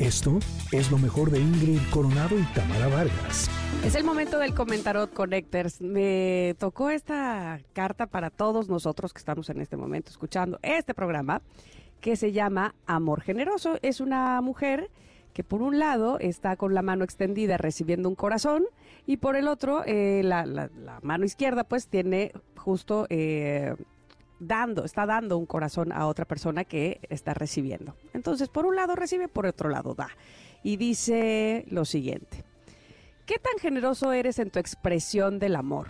Esto es lo mejor de Ingrid Coronado y Tamara Vargas. Es el momento del Comentarot Connectors. Me tocó esta carta para todos nosotros que estamos en este momento escuchando este programa que se llama Amor Generoso. Es una mujer que por un lado está con la mano extendida recibiendo un corazón y por el otro eh, la, mano izquierda pues tiene justo eh, dando, está dando un corazón a otra persona que está recibiendo. Entonces, por un lado recibe, por otro lado da. Y dice lo siguiente. ¿Qué tan generoso eres en tu expresión del amor?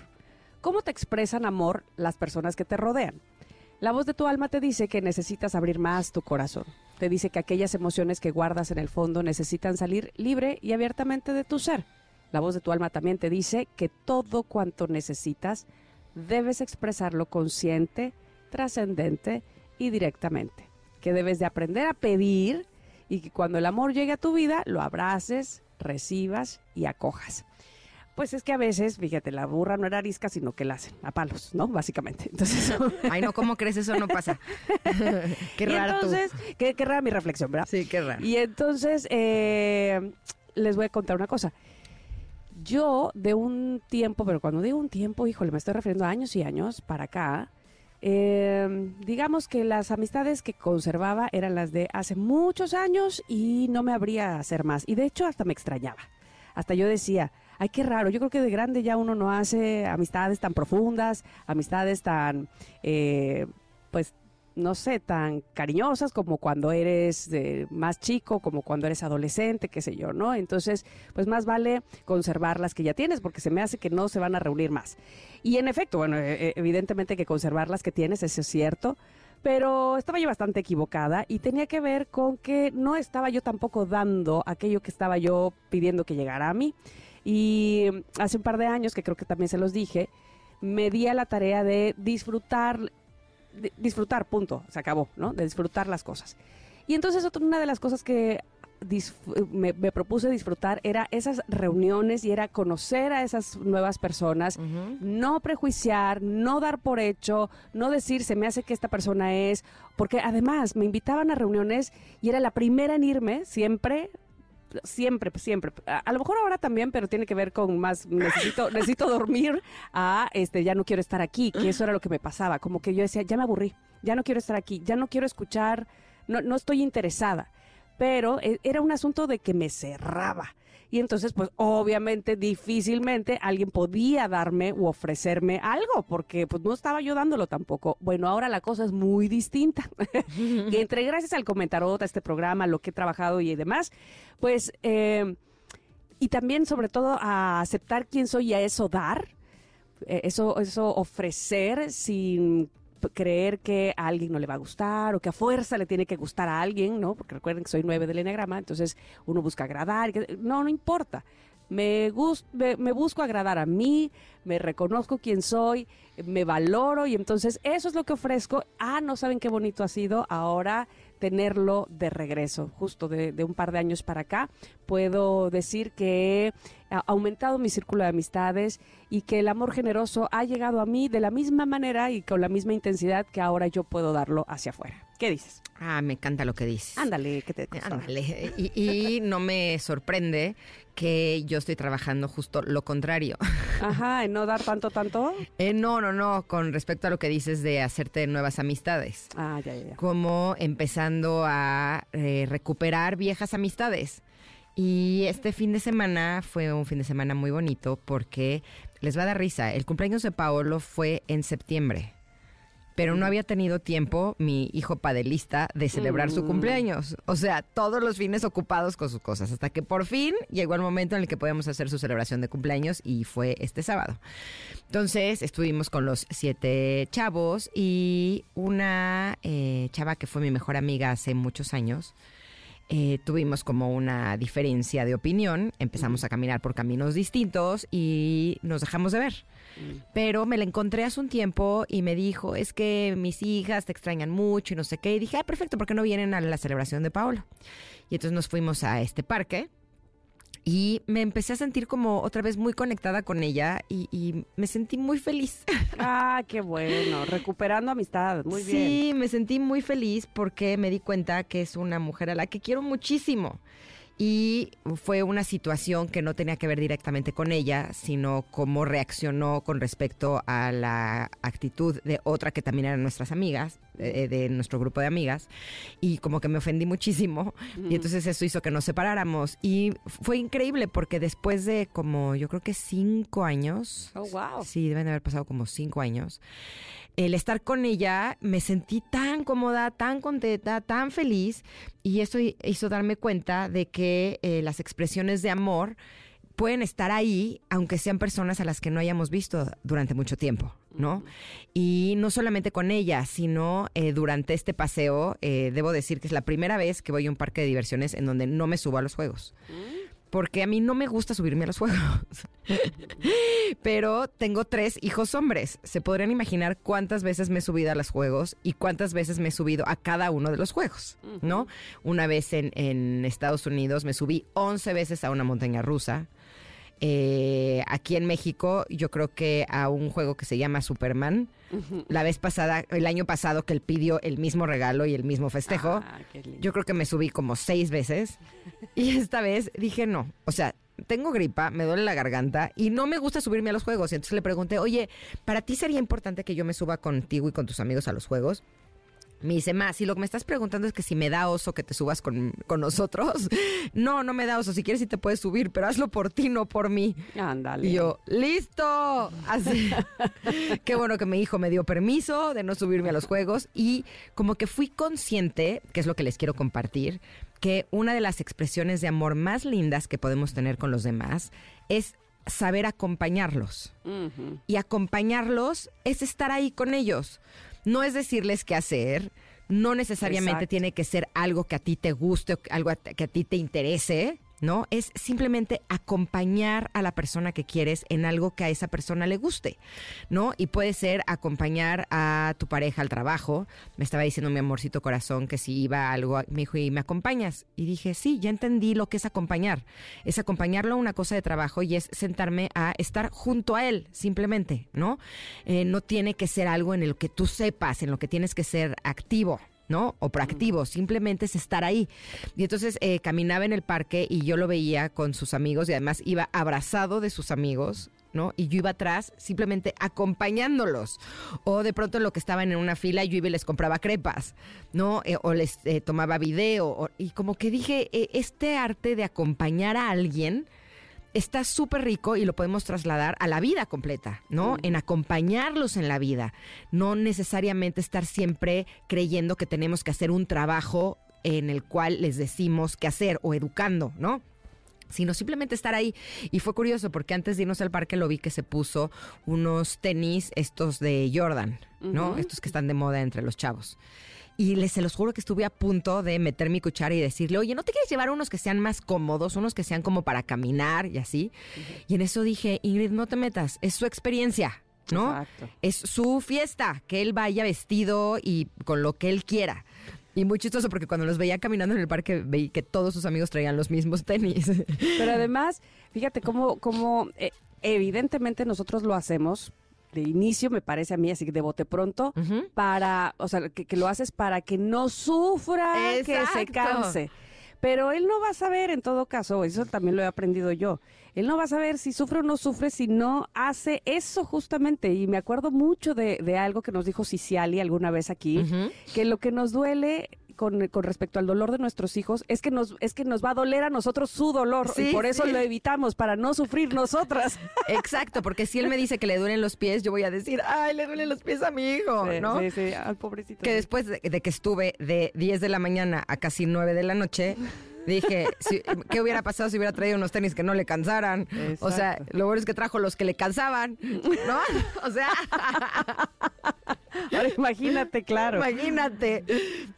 ¿Cómo te expresan amor las personas que te rodean? La voz de tu alma te dice que necesitas abrir más tu corazón. Te dice que aquellas emociones que guardas en el fondo necesitan salir libre y abiertamente de tu ser. La voz de tu alma también te dice que todo cuanto necesitas debes expresarlo consciente, trascendente y directamente, que debes de aprender a pedir y que cuando el amor llegue a tu vida lo abraces, recibas y acojas. Pues es que a veces, fíjate, la burra no era arisca, sino que la hacen a palos, ¿no? Básicamente. Entonces, ay no, ¿cómo crees eso no pasa? qué raro. Entonces, qué, rara mi reflexión, ¿verdad? Sí, qué raro. Y entonces, eh, les voy a contar una cosa. Yo, de un tiempo, pero cuando digo un tiempo, híjole, me estoy refiriendo a años y años para acá, eh, digamos que las amistades que conservaba eran las de hace muchos años y no me habría hacer más. Y de hecho hasta me extrañaba. Hasta yo decía, ay, qué raro, yo creo que de grande ya uno no hace amistades tan profundas, amistades tan, eh, pues no sé, tan cariñosas como cuando eres más chico, como cuando eres adolescente, qué sé yo, ¿no? Entonces, pues más vale conservar las que ya tienes, porque se me hace que no se van a reunir más. Y en efecto, bueno, e, e, evidentemente que conservar las que tienes, eso es cierto, pero estaba yo bastante equivocada y tenía que ver con que no estaba yo tampoco dando aquello que estaba yo pidiendo que llegara a mí. Y hace un par de años, que creo que también se los dije, me di a la tarea de disfrutar disfrutar, punto, se acabó, ¿no? De disfrutar las cosas. Y entonces otra, una de las cosas que me, propuse disfrutar era esas reuniones y era conocer a esas nuevas personas, no prejuiciar, no dar por hecho, no decir se me hace que esta persona es, porque además me invitaban a reuniones y era la primera en irme siempre siempre, siempre. A, lo mejor ahora también, pero tiene que ver con más necesito necesito dormir a este ya no quiero estar aquí, que eso era lo que me pasaba, como que yo decía, ya me aburrí, ya no quiero estar aquí, ya no quiero escuchar, no no estoy interesada. Pero eh, era un asunto de que me cerraba y entonces pues obviamente difícilmente alguien podía darme u ofrecerme algo porque pues no estaba yo dándolo tampoco. Bueno, ahora la cosa es muy distinta. y entre gracias al comentarot, a este programa, lo que he trabajado y demás, pues eh, y también sobre todo a aceptar quién soy y a eso dar, eh, eso, eso ofrecer sin creer que a alguien no le va a gustar o que a fuerza le tiene que gustar a alguien, ¿no? Porque recuerden que soy nueve del enneagrama, entonces uno busca agradar. No, no importa. Me, me, busco agradar a mí, me reconozco quién soy, me valoro y entonces eso es lo que ofrezco. Ah, no saben qué bonito ha sido ahora tenerlo de regreso, justo de un par de años para acá. Puedo decir que he aumentado mi círculo de amistades y que el amor generoso ha llegado a mí de la misma manera y con la misma intensidad que ahora yo puedo darlo hacia afuera. ¿Qué dices? Ah, me encanta lo que dices. Ándale, que te Ándale. Y, no me sorprende que yo estoy trabajando justo lo contrario. Ajá, ¿en no dar tanto, tanto? Eh, no, no, no, con respecto a lo que dices de hacerte nuevas amistades. Ah, ya, ya. Como empezando a eh, recuperar viejas amistades. Y este fin de semana fue un fin de semana muy bonito porque les va a dar risa. El cumpleaños de Paolo fue en septiembre pero no había tenido tiempo mi hijo padelista de celebrar su cumpleaños. O sea, todos los fines ocupados con sus cosas, hasta que por fin llegó el momento en el que podíamos hacer su celebración de cumpleaños y fue este sábado. Entonces estuvimos con los siete chavos y una eh, chava que fue mi mejor amiga hace muchos años eh, tuvimos como una diferencia de opinión, empezamos a caminar por caminos distintos y nos dejamos de ver. Mm. Pero me la encontré hace un tiempo y me dijo, es que mis hijas te extrañan mucho y no sé qué. Y dije, ah, perfecto, ¿por qué no vienen a la celebración de Paolo? Y entonces nos fuimos a este parque y me empecé a sentir como otra vez muy conectada con ella y, me sentí muy feliz. Ah, qué bueno, recuperando amistad, muy bien. Sí, me sentí muy feliz porque me di cuenta que es una mujer a la que quiero muchísimo y fue una situación que no tenía que ver directamente con ella, sino cómo reaccionó con respecto a la actitud de otra que también eran nuestras amigas, eh, de nuestro grupo de amigas, y como que me ofendí muchísimo, y entonces eso hizo que nos separáramos. Y fue increíble porque después de como, yo creo que cinco años, Oh, wow. sí, deben de haber pasado como cinco años, el estar con ella me sentí tan cómoda, tan contenta, tan feliz y eso hi- hizo darme cuenta de que eh, las expresiones de amor pueden estar ahí aunque sean personas a las que no hayamos visto durante mucho tiempo, ¿no? Y no solamente con ella, sino eh, durante este paseo, eh, debo decir que es la primera vez que voy a un parque de diversiones en donde no me subo a los juegos. Porque a mí no me gusta subirme a los juegos. Pero tengo tres hijos hombres. Se podrían imaginar cuántas veces me he subido a los juegos y cuántas veces me he subido a cada uno de los juegos, ¿no? Una vez en, en Estados Unidos me subí 11 veces a una montaña rusa. Eh, aquí en México, yo creo que a un juego que se llama Superman. La vez pasada, el año pasado, que él pidió el mismo regalo y el mismo festejo. Ah. Yo creo que me subí como seis veces. Y esta vez dije no. O sea, tengo gripa, me duele la garganta y no me gusta subirme a los juegos. Y entonces le pregunté, oye, ¿para ti sería importante que yo me suba contigo y con tus amigos a los juegos? Me dice, más, si lo que me estás preguntando es que si me da oso que te subas con, con nosotros. No, no me da oso. Si quieres, sí te puedes subir, pero hazlo por ti, no por mí. Ándale. Y yo, ¡listo! Así. Qué bueno que mi hijo me dio permiso de no subirme a los juegos y como que fui consciente, que es lo que les quiero compartir, que una de las expresiones de amor más lindas que podemos tener con los demás es saber acompañarlos. Y acompañarlos es estar ahí con ellos. No es decirles qué hacer, no necesariamente Exacto. tiene que ser algo que a ti te guste o algo que a ti te interese, ¿no? Es simplemente acompañar a la persona que quieres en algo que a esa persona le guste, ¿no? Y puede ser acompañar a tu pareja al trabajo. Me estaba diciendo mi amorcito corazón que si iba a algo, me dijo, ¿y me acompañas? Y dije, sí, ya entendí lo que es acompañar. Es acompañarlo a una cosa de trabajo y es sentarme a estar junto a él, simplemente, ¿no? Eh, no tiene que ser algo en el que tú sepas, en lo que tienes que ser activo. ¿No? O proactivo, simplemente es estar ahí. Y entonces eh, caminaba en el parque y yo lo veía con sus amigos y además iba abrazado de sus amigos, ¿no? Y yo iba atrás simplemente acompañándolos. O de pronto lo que estaban en una fila yo iba y les compraba crepas, ¿no? Eh, o les eh, tomaba video. o- y como que dije, eh, este arte de acompañar a alguien está súper rico y lo podemos trasladar a la vida completa, ¿no? En acompañarlos en la vida, no necesariamente estar siempre creyendo que tenemos que hacer un trabajo en el cual les decimos qué hacer o educando, ¿no? sino simplemente estar ahí. Y fue curioso porque antes de irnos al parque lo vi que se puso unos tenis estos de Jordan, ¿no? Estos que están de moda entre los chavos. Y les se los juro que estuve a punto de meter mi cuchara y decirle, oye, ¿no te quieres llevar unos que sean más cómodos, unos que sean como para caminar y así? Y en eso dije, Ingrid, no te metas, es su experiencia, ¿no? Exacto. Es su fiesta, que él vaya vestido y con lo que él quiera. Y muy chistoso porque cuando los veía caminando en el parque veí que todos sus amigos traían los mismos tenis. Pero además, fíjate cómo, cómo eh, evidentemente nosotros lo hacemos de inicio, me parece a mí, así que de bote pronto, para, o sea, que, que lo haces para que no sufra, que se canse. Pero él no va a saber en todo caso, eso también lo he aprendido yo. Él no va a saber si sufre o no sufre si no hace eso justamente. Y me acuerdo mucho de, de algo que nos dijo Ciciali alguna vez aquí, que lo que nos duele con, con respecto al dolor de nuestros hijos es que nos es que nos va a doler a nosotros su dolor Sí, y por eso sí. lo evitamos para no sufrir nosotras. Exacto, porque si él me dice que le duelen los pies, yo voy a decir, ay, le duelen los pies a mi hijo, Sí, ¿no? sí, sí, al pobrecito. Que después de, de que estuve de 10 de la mañana a casi 9 de la noche, dije, si- ¿qué hubiera pasado si hubiera traído unos tenis que no le cansaran? O sea, lo bueno es que trajo los que le cansaban, ¿no? O sea, Ahora imagínate, claro. Imagínate.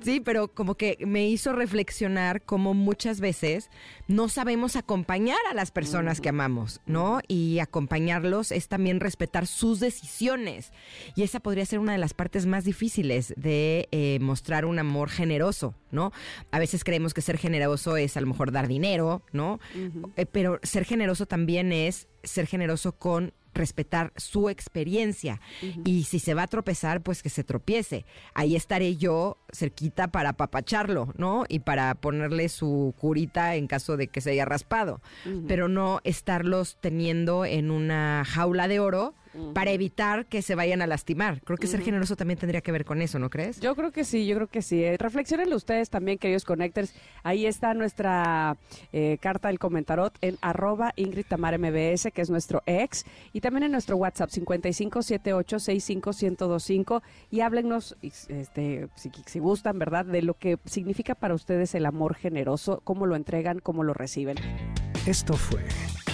Sí, pero como que me hizo reflexionar cómo muchas veces no sabemos acompañar a las personas que amamos, ¿no? Y acompañarlos es también respetar sus decisiones. Y esa podría ser una de las partes más difíciles de eh, mostrar un amor generoso, ¿no? A veces creemos que ser generoso es a lo mejor dar dinero, ¿no? Eh, pero ser generoso también es ser generoso con respetar su experiencia. Y si se va a tropezar, pues que se tropiece. Ahí estaré yo cerquita para apapacharlo, ¿no? Y para ponerle su curita en caso de que se haya raspado. Pero no estarlos teniendo en una jaula de oro para evitar que se vayan a lastimar. Creo que ser generoso también tendría que ver con eso, ¿no crees? Yo creo que sí, yo creo que sí. Eh, reflexionenlo ustedes también, queridos connectors. Ahí está nuestra eh, carta del comentarot en arroba Ingrid Tamar MBS, que es nuestro ex, y también en nuestro WhatsApp 5578651025 y háblennos, este, si, si gustan, ¿verdad?, de lo que significa para ustedes el amor generoso, cómo lo entregan, cómo lo reciben. Esto fue